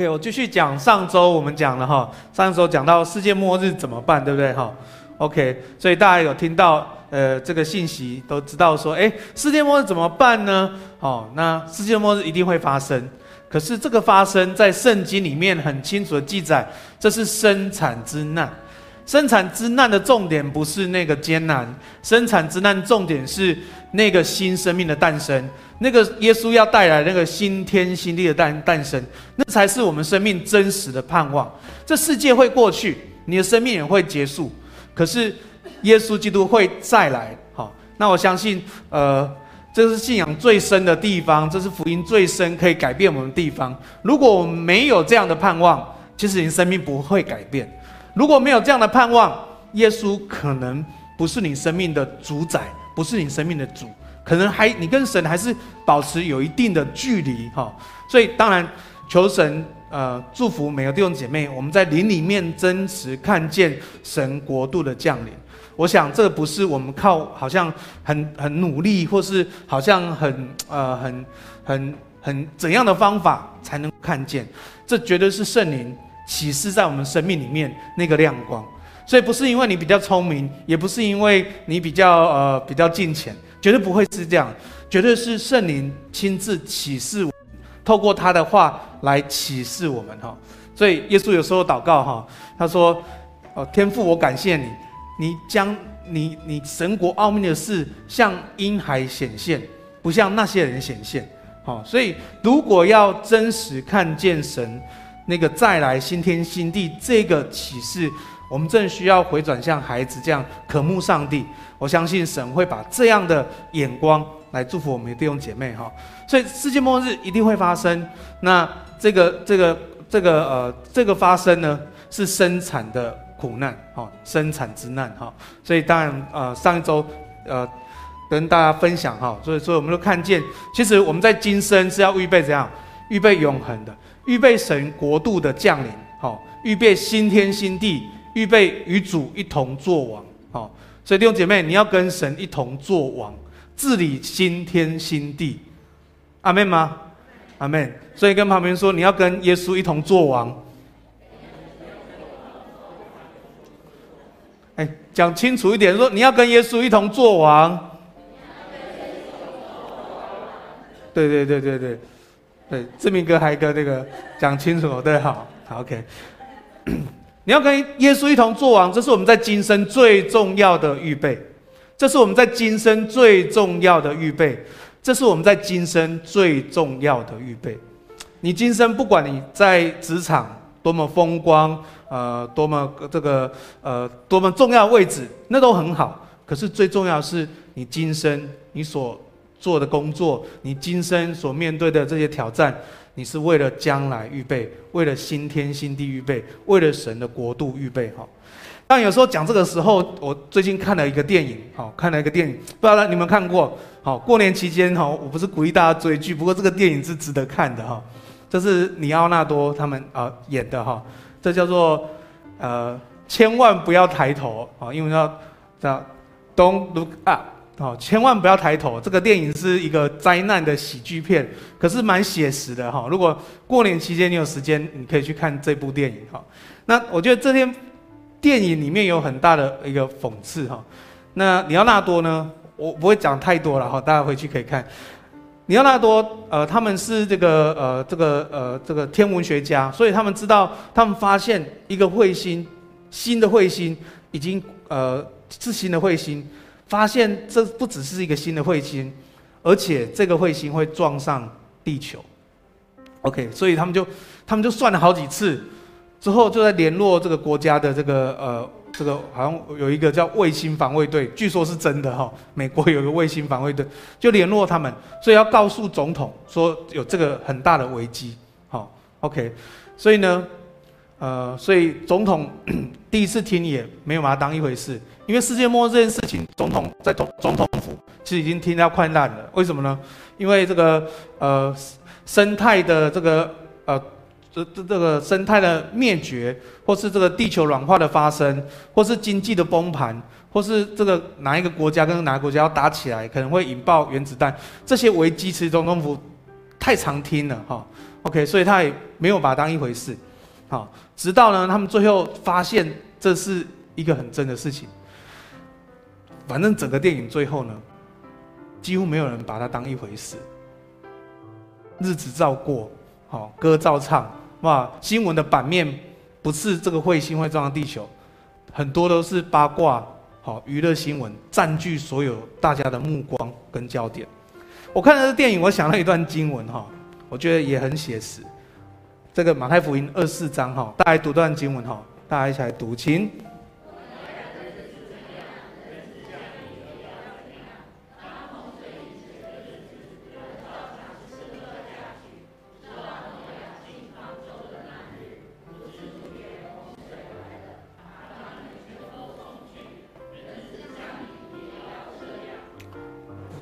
OK，我继续讲上周我们讲了哈，上周讲到世界末日怎么办，对不对哈？OK，所以大家有听到呃这个信息，都知道说，哎，世界末日怎么办呢？哦，那世界末日一定会发生，可是这个发生在圣经里面很清楚的记载，这是生产之难。生产之难的重点不是那个艰难，生产之难重点是那个新生命的诞生。那个耶稣要带来那个新天新地的诞诞生，那才是我们生命真实的盼望。这世界会过去，你的生命也会结束，可是耶稣基督会再来。好，那我相信，呃，这是信仰最深的地方，这是福音最深可以改变我们的地方。如果我们没有这样的盼望，其实你生命不会改变。如果没有这样的盼望，耶稣可能不是你生命的主宰，不是你生命的主。可能还你跟神还是保持有一定的距离哈，所以当然求神呃祝福每个弟兄姐妹，我们在灵里面真实看见神国度的降临。我想这不是我们靠好像很很努力，或是好像很呃很很很怎样的方法才能看见，这绝对是圣灵启示在我们生命里面那个亮光。所以不是因为你比较聪明，也不是因为你比较呃比较近前。绝对不会是这样，绝对是圣灵亲自启示我们，透过他的话来启示我们哈。所以耶稣有时候祷告哈，他说：“哦，天父，我感谢你，你将你你神国奥秘的事向婴孩显现，不向那些人显现。”好，所以如果要真实看见神那个再来新天新地这个启示，我们正需要回转像孩子这样渴慕上帝。我相信神会把这样的眼光来祝福我们的弟兄姐妹哈，所以世界末日一定会发生。那这个这个这个呃这个发生呢，是生产的苦难哈，生产之难哈。所以当然呃上一周呃跟大家分享哈，所以所以我们都看见，其实我们在今生是要预备怎样？预备永恒的，预备神国度的降临，好，预备新天新地，预备与主一同作王，好。所以弟兄姐妹，你要跟神一同作王，治理新天新地，阿门吗？阿门。所以跟旁边说，你要跟耶稣一同作王。哎，讲清楚一点，说你要跟耶稣一同作王。对对对对对，对，志明哥还有一个那个讲清楚，对，好，好，OK。你要跟耶稣一同作王，这是我们在今生最重要的预备。这是我们在今生最重要的预备。这是我们在今生最重要的预备。你今生不管你在职场多么风光，呃，多么这个呃多么重要位置，那都很好。可是最重要的是你今生你所做的工作，你今生所面对的这些挑战。你是为了将来预备，为了新天新地预备，为了神的国度预备哈。但有时候讲这个时候，我最近看了一个电影，好，看了一个电影，不知道你们看过？好，过年期间哈，我不是鼓励大家追剧，不过这个电影是值得看的哈。这是尼奥纳多他们啊演的哈，这叫做呃千万不要抬头啊，因为要叫 Don't look up。哦，千万不要抬头！这个电影是一个灾难的喜剧片，可是蛮写实的哈。如果过年期间你有时间，你可以去看这部电影哈。那我觉得这篇电影里面有很大的一个讽刺哈。那里奥纳多呢，我不会讲太多了哈，大家回去可以看。里奥纳多呃，他们是这个呃这个呃这个天文学家，所以他们知道，他们发现一个彗星，新的彗星已经呃是新的彗星。发现这不只是一个新的彗星，而且这个彗星会撞上地球。OK，所以他们就他们就算了好几次，之后就在联络这个国家的这个呃这个好像有一个叫卫星防卫队，据说是真的哈。美国有个卫星防卫队，就联络他们，所以要告诉总统说有这个很大的危机。好，OK，所以呢。呃，所以总统 第一次听也没有把它当一回事，因为世界末日这件事情，总统在总总统府其实已经听到快烂了。为什么呢？因为这个呃生态的这个呃这这这个生态的灭绝，或是这个地球软化的发生，或是经济的崩盘，或是这个哪一个国家跟哪个国家要打起来，可能会引爆原子弹，这些危机其实总统府太常听了哈。OK，所以他也没有把它当一回事。好，直到呢，他们最后发现这是一个很真的事情。反正整个电影最后呢，几乎没有人把它当一回事。日子照过，好，歌照唱，哇，新闻的版面不是这个彗星会撞到地球，很多都是八卦，好，娱乐新闻占据所有大家的目光跟焦点。我看了这电影，我想到一段经文哈，我觉得也很写实。这个马太福音二四章哈，大家读段经文哈，大家一起来读，请。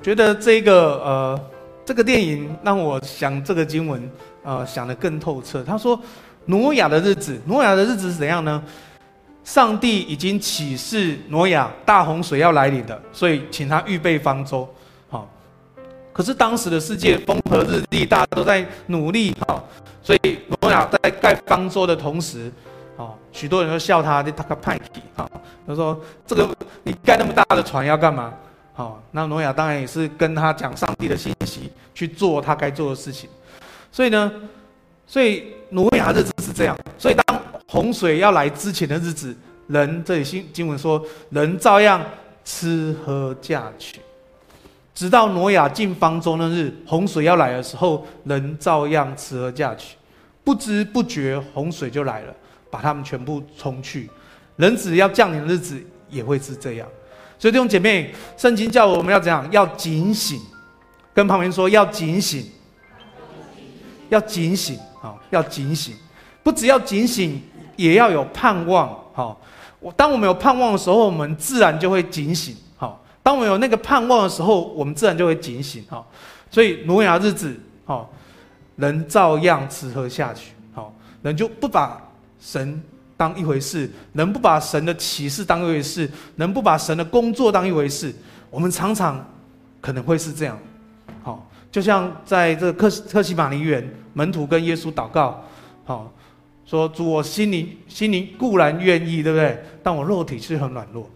觉得这个呃，这个电影让我想这个经文，呃，想得更透彻。他说，挪亚的日子，挪亚的日子是怎样呢？上帝已经启示挪亚大洪水要来临的，所以请他预备方舟。好，可是当时的世界风和日丽，大家都在努力，好，所以挪亚在盖方舟的同时，好，许多人都笑他的他个派气，好，他说这个你盖那么大的船要干嘛？好，那挪亚当然也是跟他讲上帝的信息，去做他该做的事情。所以呢，所以挪亚日子是这样。所以当洪水要来之前的日子，人这里经经文说，人照样吃喝嫁娶，直到挪亚进方舟那日，洪水要来的时候，人照样吃喝嫁娶，不知不觉洪水就来了，把他们全部冲去。人子要降临的日子也会是这样。所以弟兄姐妹，圣经叫我们要怎样？要警醒，跟旁边说要警醒，要警醒啊！要警醒，不只要警醒，也要有盼望。好，我当我们有盼望的时候，我们自然就会警醒。好，当我们有那个盼望的时候，我们自然就会警醒。好，所以挪亚日子，好，人照样吃喝下去。好，人就不把神。当一回事，能不把神的启示当一回事，能不把神的工作当一回事，我们常常可能会是这样。好，就像在这个客客西马尼园，门徒跟耶稣祷告，好，说主，我心灵心灵固然愿意，对不对？但我肉体却很软弱。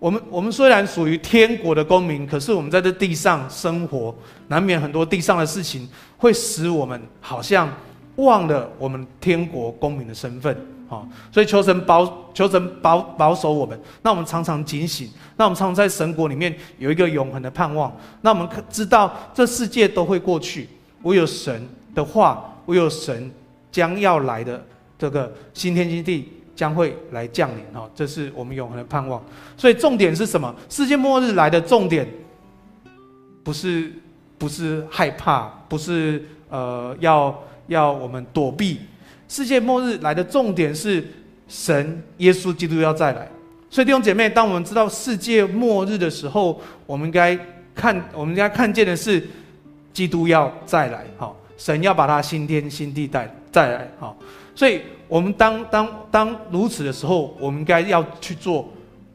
我们我们虽然属于天国的公民，可是我们在这地上生活，难免很多地上的事情会使我们好像忘了我们天国公民的身份。好，所以求神保，求神保保守我们。那我们常常警醒，那我们常常在神国里面有一个永恒的盼望。那我们知道这世界都会过去，唯有神的话，唯有神将要来的这个新天新地将会来降临。哈，这是我们永恒的盼望。所以重点是什么？世界末日来的重点，不是不是害怕，不是呃要要我们躲避。世界末日来的重点是神耶稣基督要再来，所以弟兄姐妹，当我们知道世界末日的时候，我们应该看，我们应该看见的是基督要再来，好，神要把他新天新地带再来，好，所以我们当当当如此的时候，我们应该要去做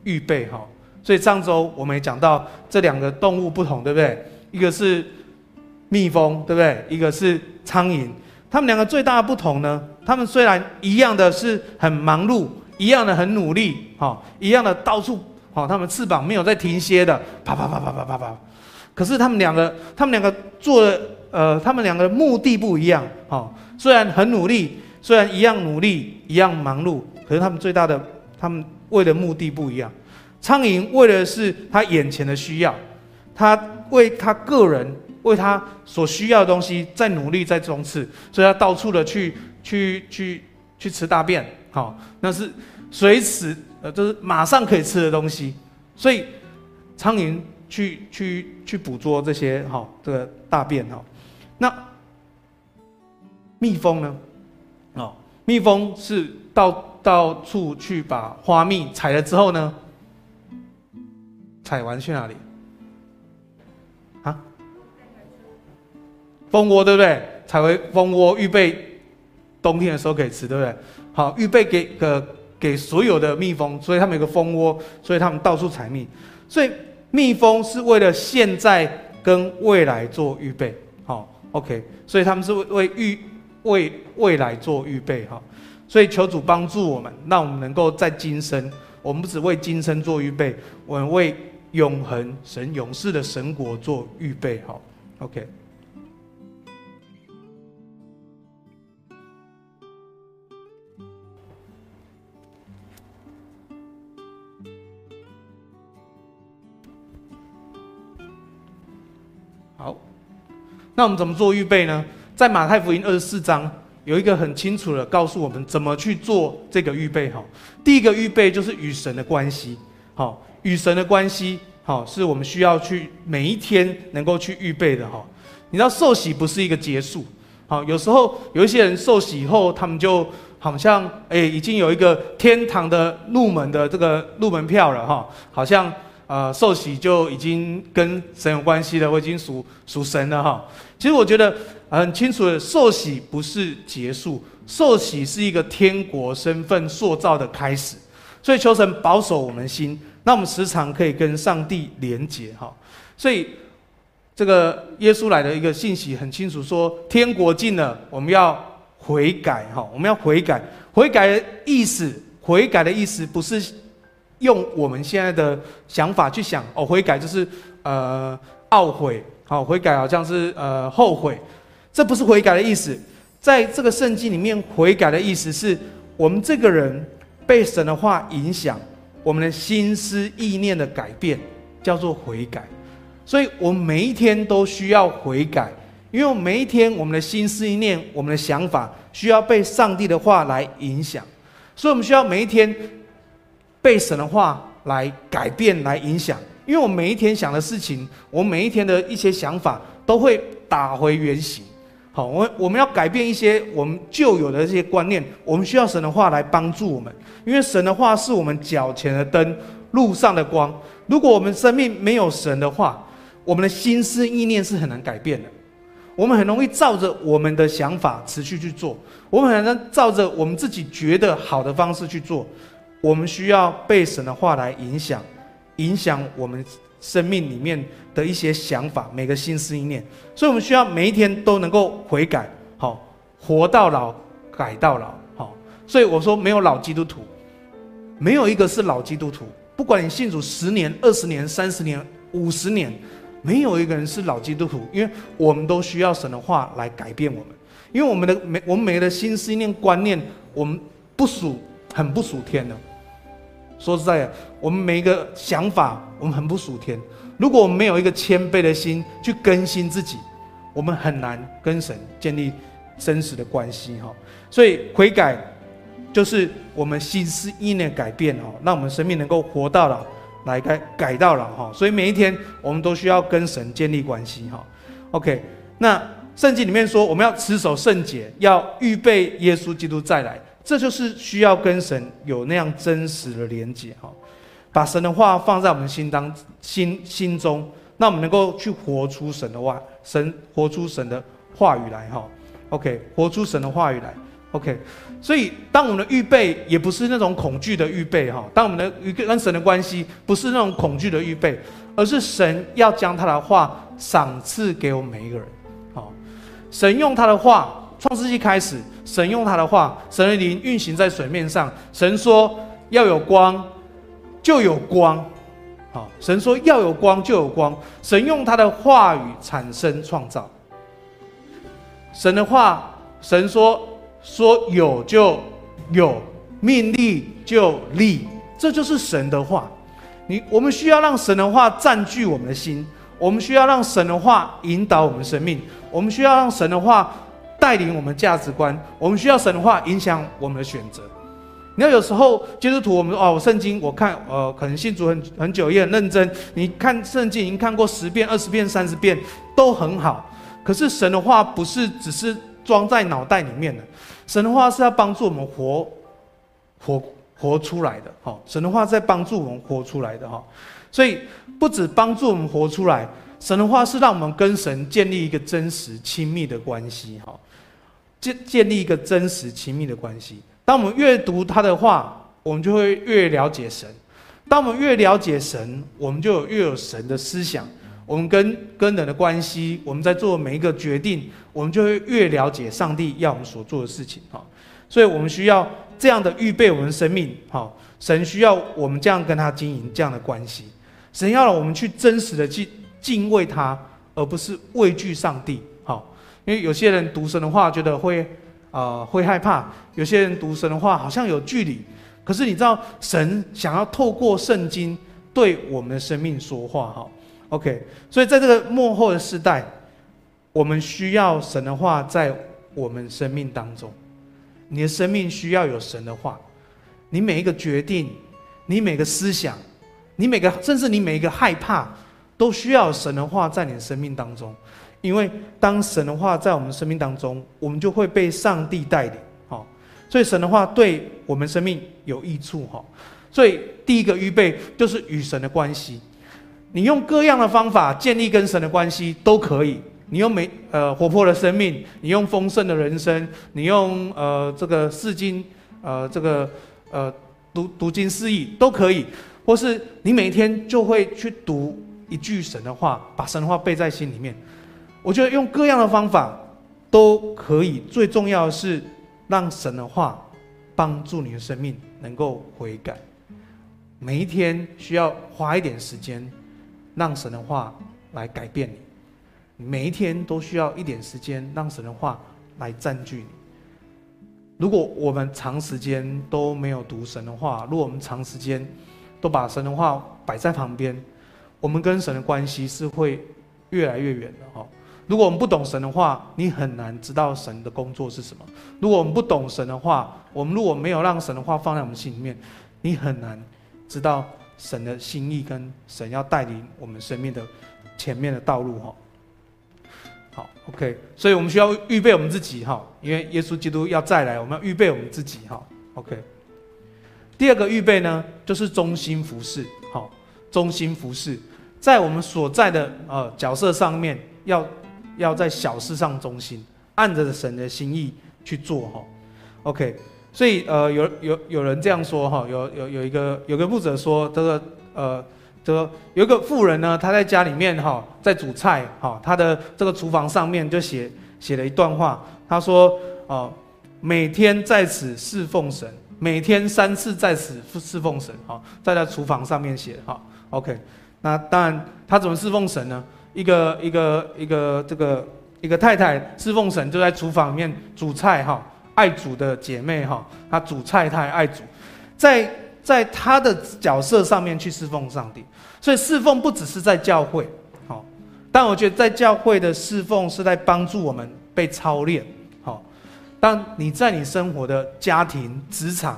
预备，哈，所以上周我们也讲到这两个动物不同，对不对？一个是蜜蜂，对不对？一个是苍蝇。他们两个最大的不同呢？他们虽然一样的是很忙碌，一样的很努力，哈，一样的到处，哈，他们翅膀没有在停歇的，啪啪啪啪啪啪啪。可是他们两个，他们两个做的，呃，他们两个目的不一样，哈。虽然很努力，虽然一样努力，一样忙碌，可是他们最大的，他们为的目的不一样。苍蝇为的是他眼前的需要，他为他个人。为他所需要的东西在努力在冲刺，所以他到处的去去去去吃大便，好，那是随时呃，就是马上可以吃的东西，所以苍蝇去去去捕捉这些哈这个大便哈，那蜜蜂呢？哦，蜜蜂是到到处去把花蜜采了之后呢，采完去哪里？啊蜂窝对不对？采回蜂窝，预备冬天的时候可以吃，对不对？好，预备给个给所有的蜜蜂，所以他们有个蜂窝，所以他们到处采蜜。所以蜜蜂是为了现在跟未来做预备。好，OK，所以他们是为为预为未来做预备哈。所以求主帮助我们，让我们能够在今生，我们不只为今生做预备，我们为永恒神永世的神国做预备哈。OK。那我们怎么做预备呢？在马太福音二十四章有一个很清楚的告诉我们怎么去做这个预备。哈，第一个预备就是与神的关系。好，与神的关系，好，是我们需要去每一天能够去预备的。哈，你知道受洗不是一个结束。好，有时候有一些人受洗以后，他们就好像哎，已经有一个天堂的入门的这个入门票了。哈，好像。呃，受洗就已经跟神有关系了，我已经属属神了哈。其实我觉得很清楚的，受洗不是结束，受洗是一个天国身份塑造的开始。所以求神保守我们心，那我们时常可以跟上帝连结哈。所以这个耶稣来的一个信息很清楚，说天国近了，我们要悔改哈，我们要悔改。悔改的意思，悔改的意思不是。用我们现在的想法去想哦，悔改就是呃懊悔，好、悔改好像是呃后悔，这不是悔改的意思。在这个圣经里面，悔改的意思是我们这个人被神的话影响，我们的心思意念的改变叫做悔改。所以我们每一天都需要悔改，因为每一天我们的心思意念、我们的想法需要被上帝的话来影响，所以我们需要每一天。被神的话来改变、来影响，因为我每一天想的事情，我每一天的一些想法都会打回原形。好，我我们要改变一些我们旧有的这些观念，我们需要神的话来帮助我们，因为神的话是我们脚前的灯，路上的光。如果我们生命没有神的话，我们的心思意念是很难改变的。我们很容易照着我们的想法持续去做，我们很难照着我们自己觉得好的方式去做。我们需要被神的话来影响，影响我们生命里面的一些想法，每个心思意念。所以，我们需要每一天都能够悔改，好，活到老，改到老，好。所以我说，没有老基督徒，没有一个是老基督徒。不管你信主十年、二十年、三十年、五十年，没有一个人是老基督徒，因为我们都需要神的话来改变我们。因为我们的每我们每个的心思意念观念，我们不属很不属天的。说实在的，我们每一个想法，我们很不属天。如果我们没有一个谦卑的心去更新自己，我们很难跟神建立真实的关系哈。所以悔改就是我们心思意念改变哈，让我们生命能够活到老，来改改到老哈。所以每一天我们都需要跟神建立关系哈。OK，那圣经里面说，我们要持守圣洁，要预备耶稣基督再来。这就是需要跟神有那样真实的连接哈，把神的话放在我们心当心心中，那我们能够去活出神的话，神活出神的话语来哈。OK，活出神的话语来。OK，所以当我们的预备也不是那种恐惧的预备哈，当我们的跟神的关系不是那种恐惧的预备，而是神要将他的话赏赐给我们每一个人。好，神用他的话。创世纪开始，神用他的话，神的灵运行在水面上。神说要有光，就有光。好，神说要有光，就有光。神用他的话语产生创造。神的话，神说说有就有，命立就立，这就是神的话。你我们需要让神的话占据我们的心，我们需要让神的话引导我们生命，我们需要让神的话。带领我们价值观，我们需要神的话影响我们的选择。你要有时候基督徒，我们哦，我圣经我看，呃，可能信主很很久也很认真。你看圣经已经看过十遍、二十遍、三十遍都很好。可是神的话不是只是装在脑袋里面的，神的话是要帮助我们活活活出来的。哈，神的话在帮助我们活出来的哈。所以不止帮助我们活出来，神的话是让我们跟神建立一个真实亲密的关系。哈。建建立一个真实亲密的关系。当我们越读他的话，我们就会越了解神。当我们越了解神，我们就有越有神的思想，我们跟跟人的关系，我们在做每一个决定，我们就会越了解上帝要我们所做的事情。哈，所以我们需要这样的预备我们生命。哈，神需要我们这样跟他经营这样的关系。神要我们去真实的去敬畏他，而不是畏惧上帝。因为有些人读神的话，觉得会啊、呃、会害怕；有些人读神的话，好像有距离。可是你知道，神想要透过圣经对我们的生命说话。哈。OK，所以在这个幕后的时代，我们需要神的话在我们生命当中。你的生命需要有神的话，你每一个决定，你每个思想，你每个甚至你每一个害怕，都需要神的话在你的生命当中。因为当神的话在我们生命当中，我们就会被上帝带领。好，所以神的话对我们生命有益处。哈，所以第一个预备就是与神的关系。你用各样的方法建立跟神的关系都可以。你用美呃活泼的生命，你用丰盛的人生，你用呃这个四经呃这个呃读读经释义都可以，或是你每天就会去读一句神的话，把神的话背在心里面。我觉得用各样的方法都可以，最重要的是让神的话帮助你的生命能够悔改。每一天需要花一点时间。让神的话来改变你，每一天都需要一点时间，让神的话来占据你。如果我们长时间都没有读神的话，如果我们长时间都把神的话摆在旁边，我们跟神的关系是会越来越远的哈。如果我们不懂神的话，你很难知道神的工作是什么。如果我们不懂神的话，我们如果没有让神的话放在我们心里面，你很难知道。神的心意跟神要带领我们生命的前面的道路哈，好，OK，所以我们需要预备我们自己哈，因为耶稣基督要再来，我们要预备我们自己哈，OK。第二个预备呢，就是中心服饰，好，中心服饰，在我们所在的呃角色上面，要要在小事上忠心，按着神的心意去做哈，OK。所以，呃，有有有人这样说哈，有有有一个有个牧者说，这个呃，这个有一个妇人呢，她在家里面哈，在煮菜哈，她的这个厨房上面就写写了一段话，她说，哦，每天在此侍奉神，每天三次在此侍奉神，哈，在她厨房上面写哈，OK，那当然她怎么侍奉神呢？一个一个一个这个一个太太侍奉神，就在厨房里面煮菜哈。爱煮的姐妹哈，她煮菜，她爱煮，在在她的角色上面去侍奉上帝，所以侍奉不只是在教会，好，但我觉得在教会的侍奉是在帮助我们被操练，好，当你在你生活的家庭、职场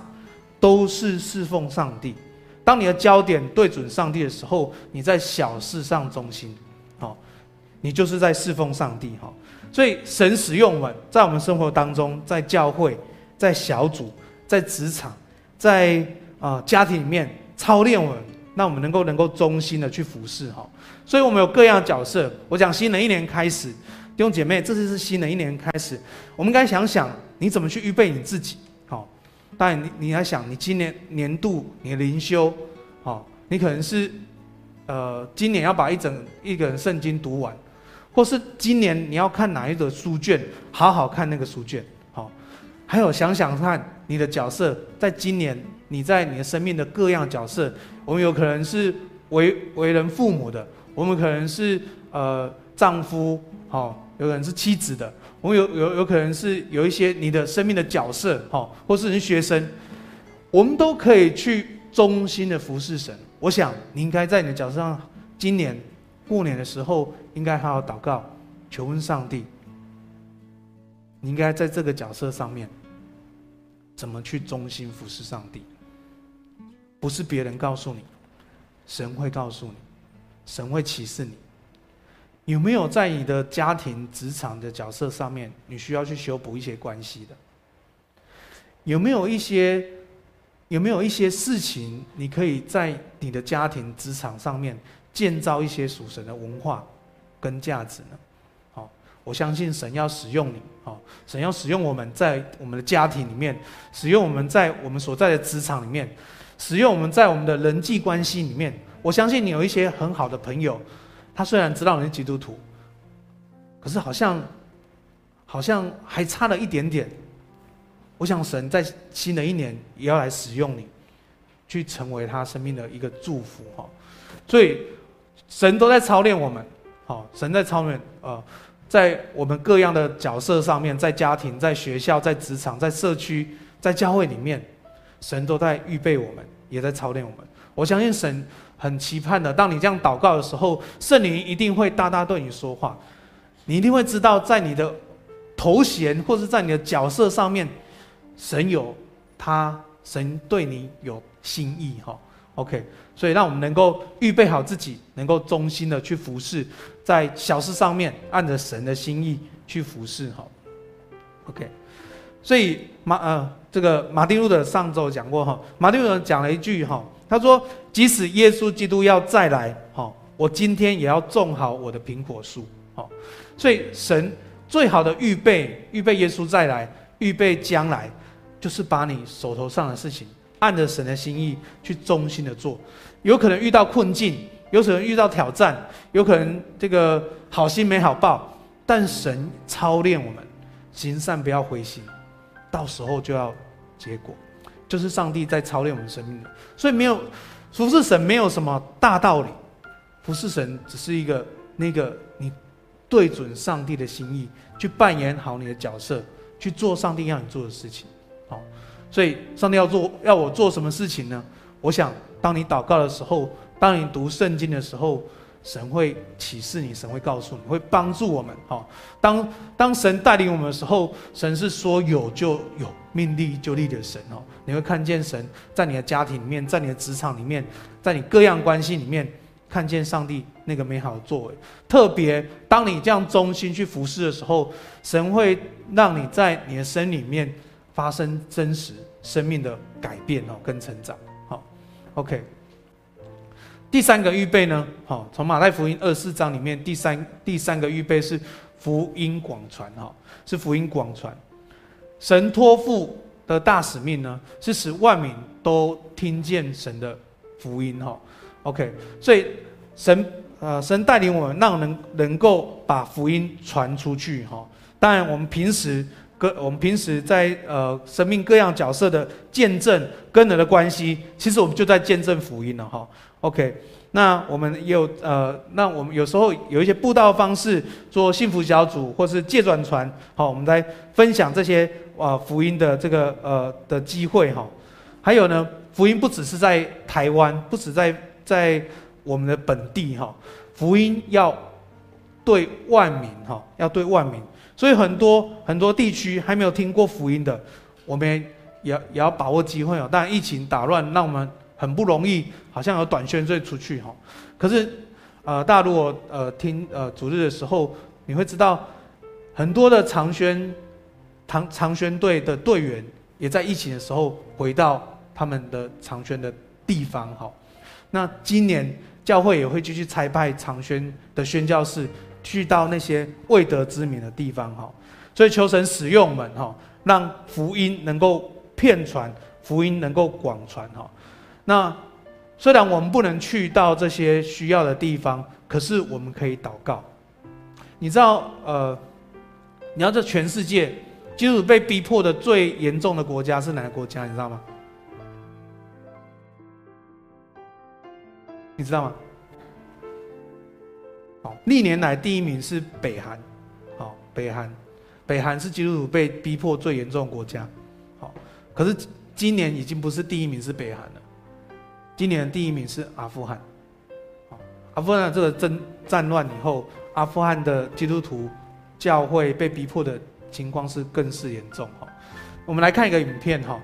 都是侍奉上帝，当你的焦点对准上帝的时候，你在小事上忠心，你就是在侍奉上帝，哈。所以神使用我们，在我们生活当中，在教会、在小组、在职场、在啊、家庭里面操练我们，让我们能够能够忠心的去服侍哈。所以我们有各样的角色。我讲新的一年开始，弟兄姐妹，这次是新的一年开始，我们该想想你怎么去预备你自己。好，当然你你要想，你今年年度你的灵修，好，你可能是呃今年要把一整一个人圣经读完。或是今年你要看哪一个书卷，好好看那个书卷，好。还有想想看你的角色，在今年你在你的生命的各样角色，我们有可能是为为人父母的，我们可能是呃丈夫，好，有可能是妻子的，我们有有有可能是有一些你的生命的角色，好，或是你学生，我们都可以去忠心的服侍神。我想你应该在你的角色上，今年。过年的时候，应该好好祷告，求问上帝。你应该在这个角色上面，怎么去忠心服侍上帝？不是别人告诉你，神会告诉你，神会启示你。有没有在你的家庭、职场的角色上面，你需要去修补一些关系的？有没有一些，有没有一些事情，你可以在你的家庭、职场上面？建造一些属神的文化跟价值呢？好，我相信神要使用你，好，神要使用我们在我们的家庭里面，使用我们在我们所在的职场里面，使用我们在我们的人际关系里面。我相信你有一些很好的朋友，他虽然知道你是基督徒，可是好像好像还差了一点点。我想神在新的一年也要来使用你，去成为他生命的一个祝福哈。所以神都在操练我们，好，神在操练呃，在我们各样的角色上面，在家庭、在学校、在职场、在社区、在教会里面，神都在预备我们，也在操练我们。我相信神很期盼的，当你这样祷告的时候，圣灵一定会大大对你说话，你一定会知道，在你的头衔或是在你的角色上面。神有他，神对你有心意哈，OK，所以让我们能够预备好自己，能够忠心的去服侍，在小事上面按着神的心意去服侍哈，OK，所以马呃这个马丁路德上周讲过哈，马丁路德讲了一句哈，他说即使耶稣基督要再来哈，我今天也要种好我的苹果树哈，所以神最好的预备，预备耶稣再来，预备将来。就是把你手头上的事情按着神的心意去忠心的做，有可能遇到困境，有可能遇到挑战，有可能这个好心没好报，但神操练我们，行善不要灰心，到时候就要结果，就是上帝在操练我们生命的。所以没有服侍神没有什么大道理，服侍神只是一个那个你对准上帝的心意去扮演好你的角色，去做上帝要你做的事情。好，所以上帝要做要我做什么事情呢？我想，当你祷告的时候，当你读圣经的时候，神会启示你，神会告诉你，会帮助我们。好，当当神带领我们的时候，神是说有就有，命立就立的神哦。你会看见神在你的家庭里面，在你的职场里面，在你各样关系里面，看见上帝那个美好的作为。特别当你这样忠心去服侍的时候，神会让你在你的身里面。发生真实生命的改变哦，跟成长。，OK。第三个预备呢？好，从马太福音二四章里面，第三第三个预备是福音广传哈，是福音广传。神托付的大使命呢，是使万民都听见神的福音哈。OK，所以神呃神带领我们，让能能够把福音传出去哈。当然，我们平时。跟我们平时在呃生命各样角色的见证跟人的关系，其实我们就在见证福音了哈。OK，那我们也有呃，那我们有时候有一些布道方式，做幸福小组或是借转传，好，我们在分享这些啊、福音的这个呃的机会哈。还有呢，福音不只是在台湾，不只在在我们的本地哈，福音要对万民哈，要对万民。所以很多很多地区还没有听过福音的，我们也也要把握机会哦。当然疫情打乱，让我们很不容易，好像有短宣队出去哈。可是，呃，大家如果呃听呃主日的时候，你会知道很多的长宣长长宣队的队员也在疫情的时候回到他们的长宣的地方哈。那今年教会也会继续差派长宣的宣教士。去到那些未得之民的地方哈，所以求神使用我们哈，让福音能够骗传，福音能够广传哈。那虽然我们不能去到这些需要的地方，可是我们可以祷告。你知道呃，你要在全世界，基督被逼迫的最严重的国家是哪个国家？你知道吗？你知道吗？历年来第一名是北韩，好，北韩，北韩是基督徒被逼迫最严重的国家，好，可是今年已经不是第一名是北韩了，今年的第一名是阿富汗，好，阿富汗这个战战乱以后，阿富汗的基督徒教会被逼迫的情况是更是严重，哈，我们来看一个影片，哈。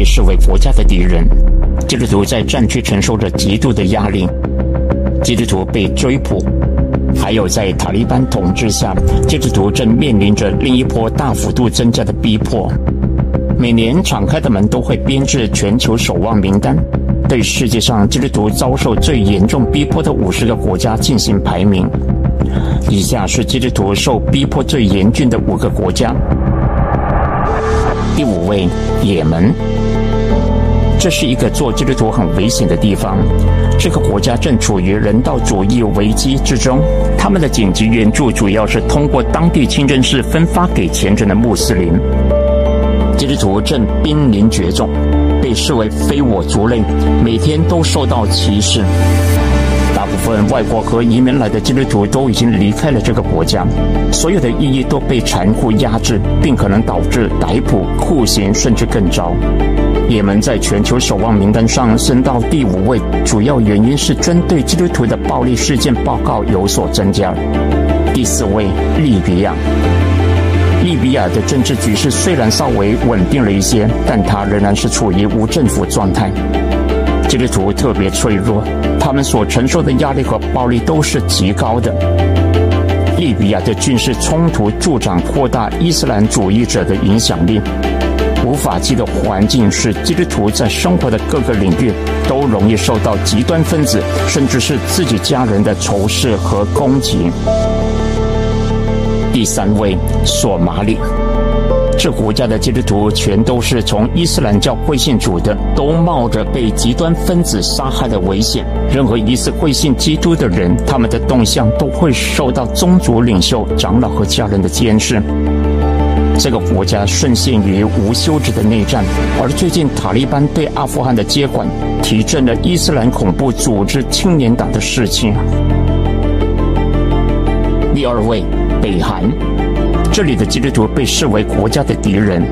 被视为国家的敌人，基督徒在战区承受着极度的压力，基督徒被追捕，还有在塔利班统治下，基督徒正面临着另一波大幅度增加的逼迫。每年敞开的门都会编制全球守望名单，对世界上基督徒遭受最严重逼迫的五十个国家进行排名。以下是基督徒受逼迫最严峻的五个国家。第五位，也门。这是一个做基督徒很危险的地方。这个国家正处于人道主义危机之中。他们的紧急援助主要是通过当地清真寺分发给虔诚的穆斯林。基督徒正濒临绝种，被视为非我族类，每天都受到歧视。部分外国和移民来的基督徒都已经离开了这个国家，所有的意义都被残酷压制，并可能导致逮捕、酷刑，甚至更糟。也门在全球守望名单上升到第五位，主要原因是针对基督徒的暴力事件报告有所增加。第四位，利比亚。利比亚的政治局势虽然稍微稳定了一些，但它仍然是处于无政府状态。基督徒特别脆弱，他们所承受的压力和暴力都是极高的。利比亚的军事冲突助长扩大伊斯兰主义者的影响力。无法纪的环境使基督徒在生活的各个领域都容易受到极端分子，甚至是自己家人的仇视和攻击。第三位，索马里，这国家的基督徒全都是从伊斯兰教会信主的，都冒着被极端分子杀害的危险。任何疑似会信基督的人，他们的动向都会受到宗族领袖、长老和家人的监视。这个国家深陷于无休止的内战，而最近塔利班对阿富汗的接管，提振了伊斯兰恐怖组织青年党的士气。第二位，北韩，这里的基督徒被视为国家的敌人。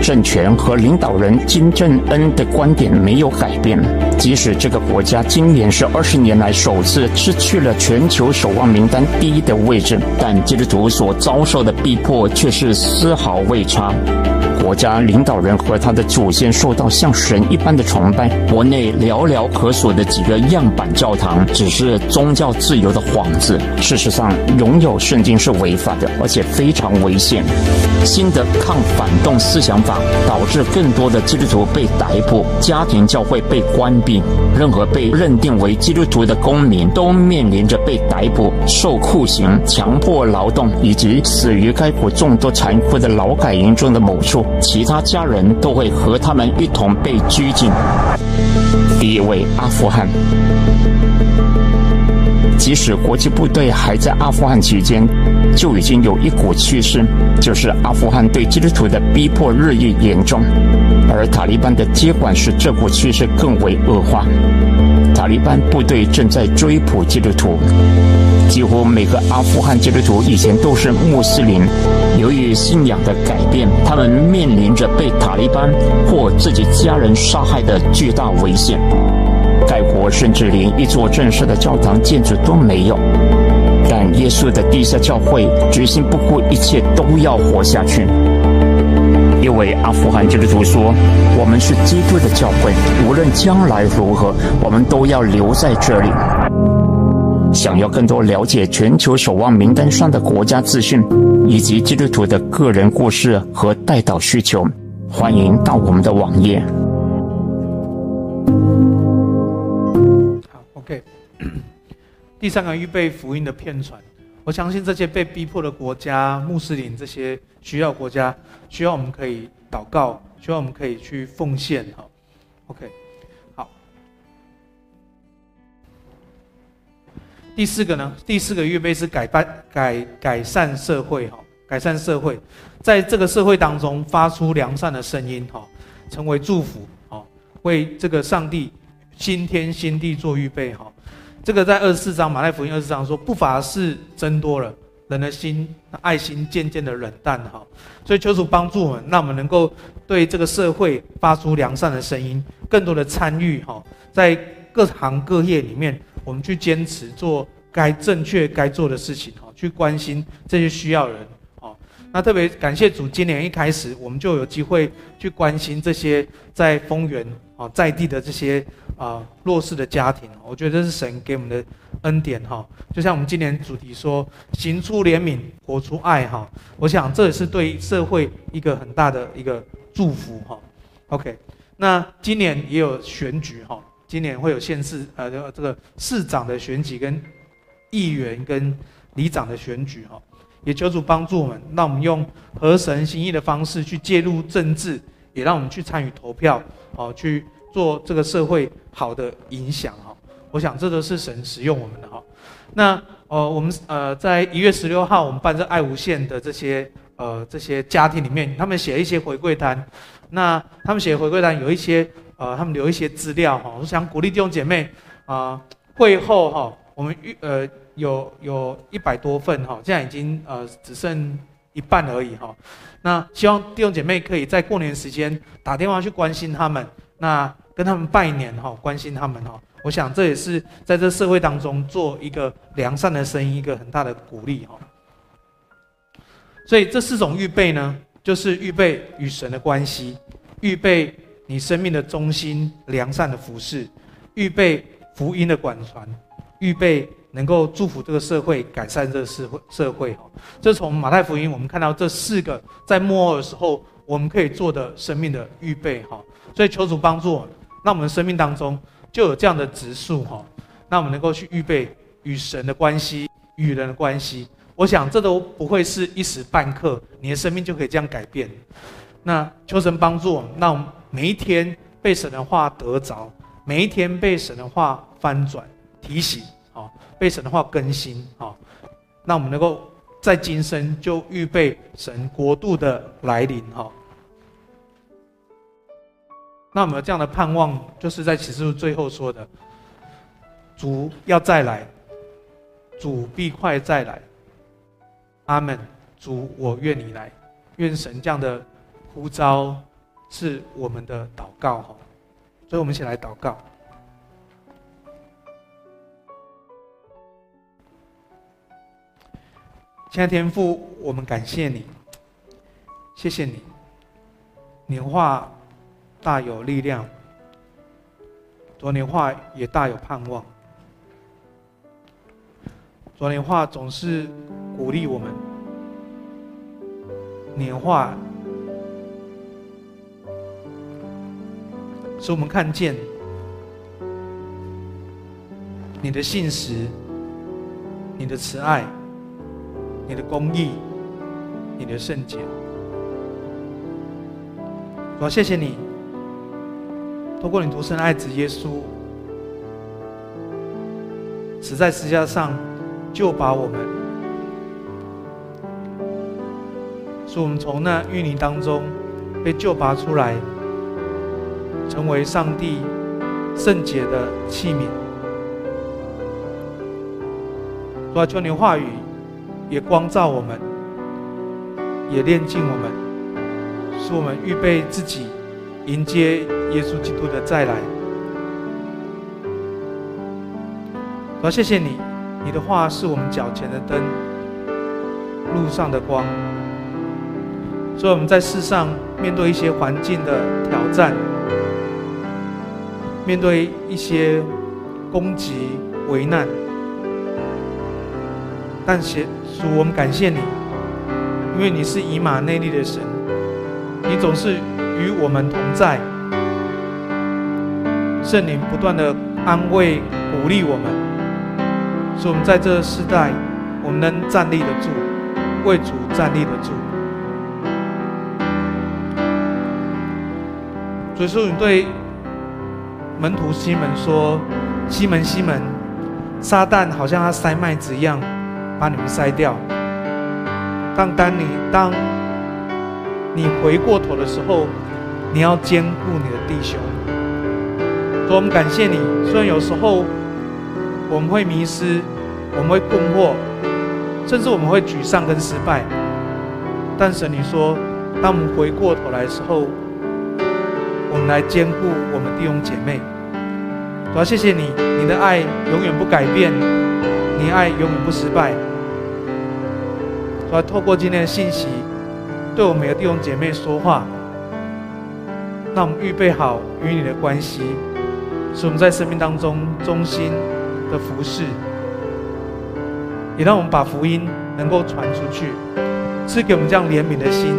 政权和领导人金正恩的观点没有改变，即使这个国家今年是二十年来首次失去了全球守望名单第一的位置，但基督徒所遭受的逼迫却是丝毫未差。国家领导人和他的祖先受到像神一般的崇拜，国内寥寥可数的几个样板教堂只是宗教自由的幌子。事实上，拥有圣经是违法的，而且非常危险。新的抗反动思想法导致更多的基督徒被逮捕，家庭教会被关闭，任何被认定为基督徒的公民都面临着被逮捕、受酷刑、强迫劳动，以及死于该国众多残酷的劳改营中的某处。其他家人都会和他们一同被拘禁。第一位，阿富汗。即使国际部队还在阿富汗期间，就已经有一股趋势，就是阿富汗对基督徒的逼迫日益严重，而塔利班的接管使这股趋势更为恶化。塔利班部队正在追捕基督徒，几乎每个阿富汗基督徒以前都是穆斯林，由于信仰的改变，他们面临着被塔利班或自己家人杀害的巨大危险。该国甚至连一座正式的教堂建筑都没有，但耶稣的地下教会决心不顾一切都要活下去。一位阿富汗基督徒说：“我们是基督的教会，无论将来如何，我们都要留在这里。”想要更多了解全球守望名单上的国家资讯，以及基督徒的个人故事和代祷需求，欢迎到我们的网页。好 OK，第三个预备福音的片传，我相信这些被逼迫的国家、穆斯林这些需要国家，需要我们可以祷告，需要我们可以去奉献。哈，OK，好。第四个呢？第四个预备是改办、改改善社会。哈，改善社会，在这个社会当中发出良善的声音。哈，成为祝福。哈，为这个上帝。新天新地做预备哈，这个在二十四章马太福音二十四章说，不法事增多了，人的心爱心渐渐的冷淡哈，所以求主帮助我们，让我们能够对这个社会发出良善的声音，更多的参与哈，在各行各业里面，我们去坚持做该正确该做的事情哈，去关心这些需要的人。那特别感谢主，今年一开始我们就有机会去关心这些在丰原啊在地的这些啊弱势的家庭，我觉得这是神给我们的恩典哈。就像我们今年主题说，行出怜悯，活出爱哈。我想这也是对社会一个很大的一个祝福哈。OK，那今年也有选举哈，今年会有县市呃这个市长的选举跟议员跟。里长的选举哈，也求主帮助我们，让我们用合神心意的方式去介入政治，也让我们去参与投票，哦，去做这个社会好的影响哈。我想这都是神使用我们的哈。那呃，我们呃在一月十六号，我们办这爱无限的这些呃这些家庭里面，他们写一些回馈单。那他们写回馈单有一些呃，他们留一些资料哈。我想鼓励弟兄姐妹啊、会后哈，我们预呃有有一百多份哈，现在已经呃只剩一半而已哈。那希望弟兄姐妹可以在过年时间打电话去关心他们，那跟他们拜年哈，关心他们哈。我想这也是在这社会当中做一个良善的声音，一个很大的鼓励哈。所以这四种预备呢，就是预备与神的关系，预备你生命的中心良善的服饰，预备福音的管传，预备能够祝福这个社会，改善这个社会社会哈。这从马太福音我们看到这四个在末后的时候我们可以做的生命的预备哈。所以求主帮助我，那我们生命当中。就有这样的植树哈，那我们能够去预备与神的关系、与人的关系，我想这都不会是一时半刻，你的生命就可以这样改变。那求神帮助我们，那我们每一天被神的话得着，每一天被神的话翻转、提醒，哦，被神的话更新，哦，那我们能够在今生就预备神国度的来临，哈。那我们这样的盼望，就是在启示录最后说的：“主要再来，主必快再来。”阿门。主，我愿你来，愿神这样的呼召是我们的祷告哈。所以，我们一起来祷告。亲爱的天父，我们感谢你，谢谢你，你的话。大有力量，昨年话也大有盼望。昨年话总是鼓励我们，年话使我们看见你的信实、你的慈爱、你的公义、你的圣洁。我谢谢你。透过你独生爱子耶稣，死在十字架上，救拔我们，使我们从那淤泥当中被救拔出来，成为上帝圣洁的器皿。主啊，求你话语也光照我们，也炼净我们，使我们预备自己。迎接耶稣基督的再来，我要，谢谢你，你的话是我们脚前的灯，路上的光。所以我们在世上面对一些环境的挑战，面对一些攻击、危难，但是主，我们感谢你，因为你是以马内利的神，你总是。与我们同在，圣灵不断的安慰、鼓励我们，使我们在这个时代，我们能站立得住，为主站立得住。所以说，你对门徒西门说：“西门，西门，撒旦好像他塞麦子一样，把你们筛掉。但当你当你回过头的时候。”你要兼顾你的弟兄，所以我们感谢你。虽然有时候我们会迷失，我们会困惑，甚至我们会沮丧跟失败，但神你说，当我们回过头来的时候，我们来兼顾我们弟兄姐妹。主要谢谢你，你的爱永远不改变，你爱永远不失败。主要透过今天的信息，对我们每个弟兄姐妹说话。让我们预备好与你的关系，使我们在生命当中忠心的服侍，也让我们把福音能够传出去，赐给我们这样怜悯的心，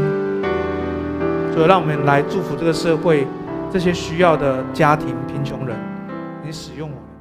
所以让我们来祝福这个社会这些需要的家庭、贫穷人，你使用我。